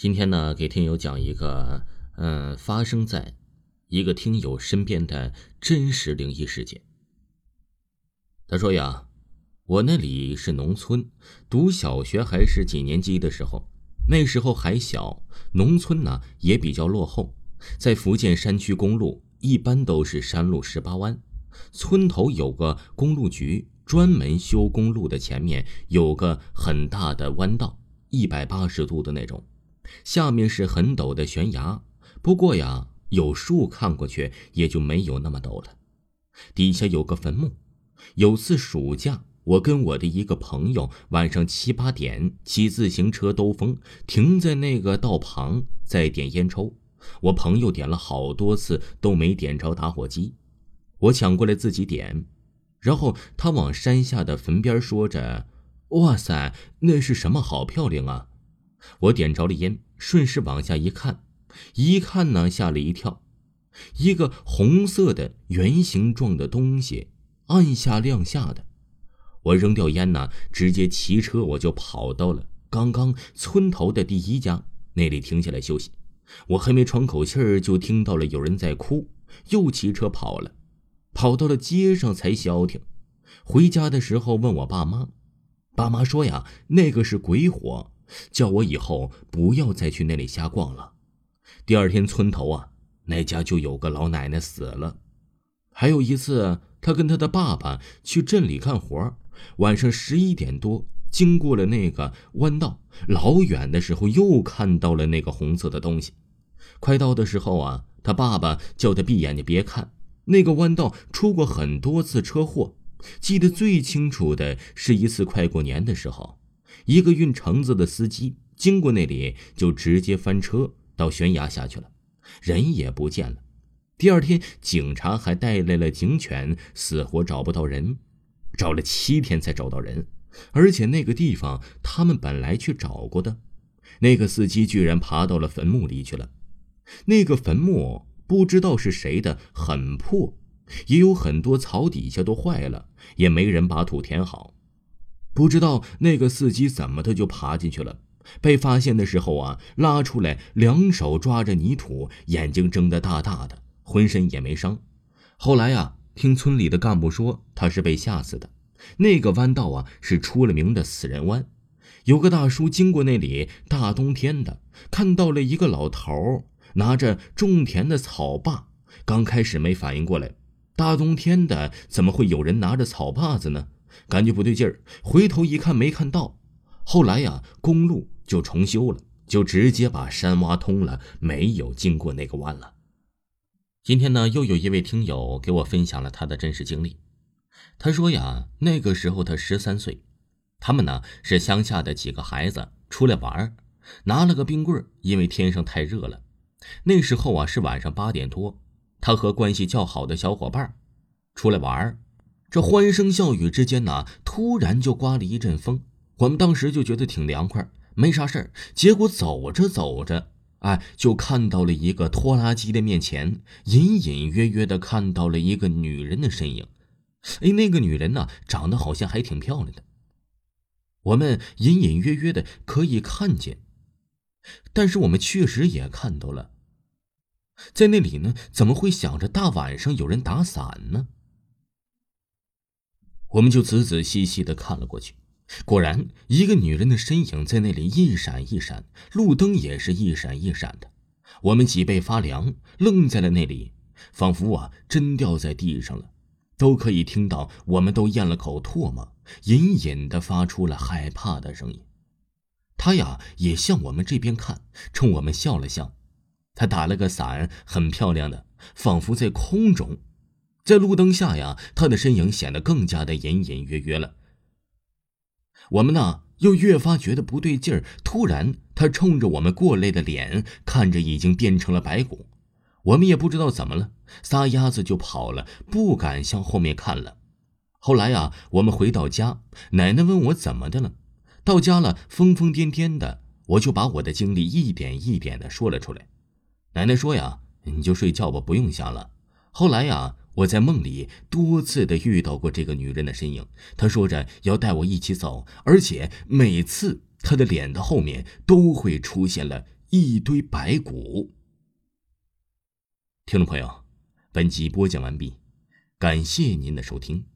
今天呢，给听友讲一个，嗯，发生在一个听友身边的真实灵异事件。他说呀，我那里是农村，读小学还是几年级的时候，那时候还小，农村呢也比较落后，在福建山区，公路一般都是山路十八弯，村头有个公路局，专门修公路的，前面有个很大的弯道，一百八十度的那种。下面是很陡的悬崖，不过呀，有树看过去也就没有那么陡了。底下有个坟墓。有次暑假，我跟我的一个朋友晚上七八点骑自行车兜风，停在那个道旁，在点烟抽。我朋友点了好多次都没点着打火机，我抢过来自己点，然后他往山下的坟边说着：“哇塞，那是什么？好漂亮啊！”我点着了烟，顺势往下一看，一看呢，吓了一跳，一个红色的圆形状的东西，按下亮下的。我扔掉烟呢，直接骑车我就跑到了刚刚村头的第一家那里停下来休息。我还没喘口气儿，就听到了有人在哭，又骑车跑了，跑到了街上才消停。回家的时候问我爸妈，爸妈说呀，那个是鬼火。叫我以后不要再去那里瞎逛了。第二天，村头啊，那家就有个老奶奶死了。还有一次，他跟他的爸爸去镇里干活，晚上十一点多，经过了那个弯道，老远的时候又看到了那个红色的东西。快到的时候啊，他爸爸叫他闭眼睛别看。那个弯道出过很多次车祸，记得最清楚的是一次快过年的时候。一个运橙子的司机经过那里，就直接翻车到悬崖下去了，人也不见了。第二天，警察还带来了警犬，死活找不到人，找了七天才找到人，而且那个地方他们本来去找过的。那个司机居然爬到了坟墓里去了。那个坟墓不知道是谁的，很破，也有很多草底下都坏了，也没人把土填好。不知道那个司机怎么的就爬进去了，被发现的时候啊，拉出来，两手抓着泥土，眼睛睁得大大的，浑身也没伤。后来啊，听村里的干部说，他是被吓死的。那个弯道啊，是出了名的死人弯。有个大叔经过那里，大冬天的，看到了一个老头拿着种田的草把，刚开始没反应过来，大冬天的怎么会有人拿着草把子呢？感觉不对劲儿，回头一看没看到。后来呀，公路就重修了，就直接把山挖通了，没有经过那个弯了。今天呢，又有一位听友给我分享了他的真实经历。他说呀，那个时候他十三岁，他们呢是乡下的几个孩子出来玩，拿了个冰棍因为天上太热了。那时候啊是晚上八点多，他和关系较好的小伙伴出来玩。这欢声笑语之间呢，突然就刮了一阵风。我们当时就觉得挺凉快，没啥事儿。结果走着走着，哎，就看到了一个拖拉机的面前，隐隐约约的看到了一个女人的身影。哎，那个女人呢，长得好像还挺漂亮的。我们隐隐约约的可以看见，但是我们确实也看到了，在那里呢，怎么会想着大晚上有人打伞呢？我们就仔仔细细的看了过去，果然一个女人的身影在那里一闪一闪，路灯也是一闪一闪的。我们脊背发凉，愣在了那里，仿佛啊真掉在地上了，都可以听到我们都咽了口唾沫，隐隐的发出了害怕的声音。他呀也向我们这边看，冲我们笑了笑，他打了个伞，很漂亮的，仿佛在空中。在路灯下呀，他的身影显得更加的隐隐约约了。我们呢，又越发觉得不对劲儿。突然，他冲着我们过来的脸，看着已经变成了白骨。我们也不知道怎么了，撒丫子就跑了，不敢向后面看了。后来呀，我们回到家，奶奶问我怎么的了。到家了，疯疯癫癫的，我就把我的经历一点一点的说了出来。奶奶说呀：“你就睡觉吧，不用想了。”后来呀。我在梦里多次的遇到过这个女人的身影，她说着要带我一起走，而且每次她的脸的后面都会出现了一堆白骨。听众朋友，本集播讲完毕，感谢您的收听。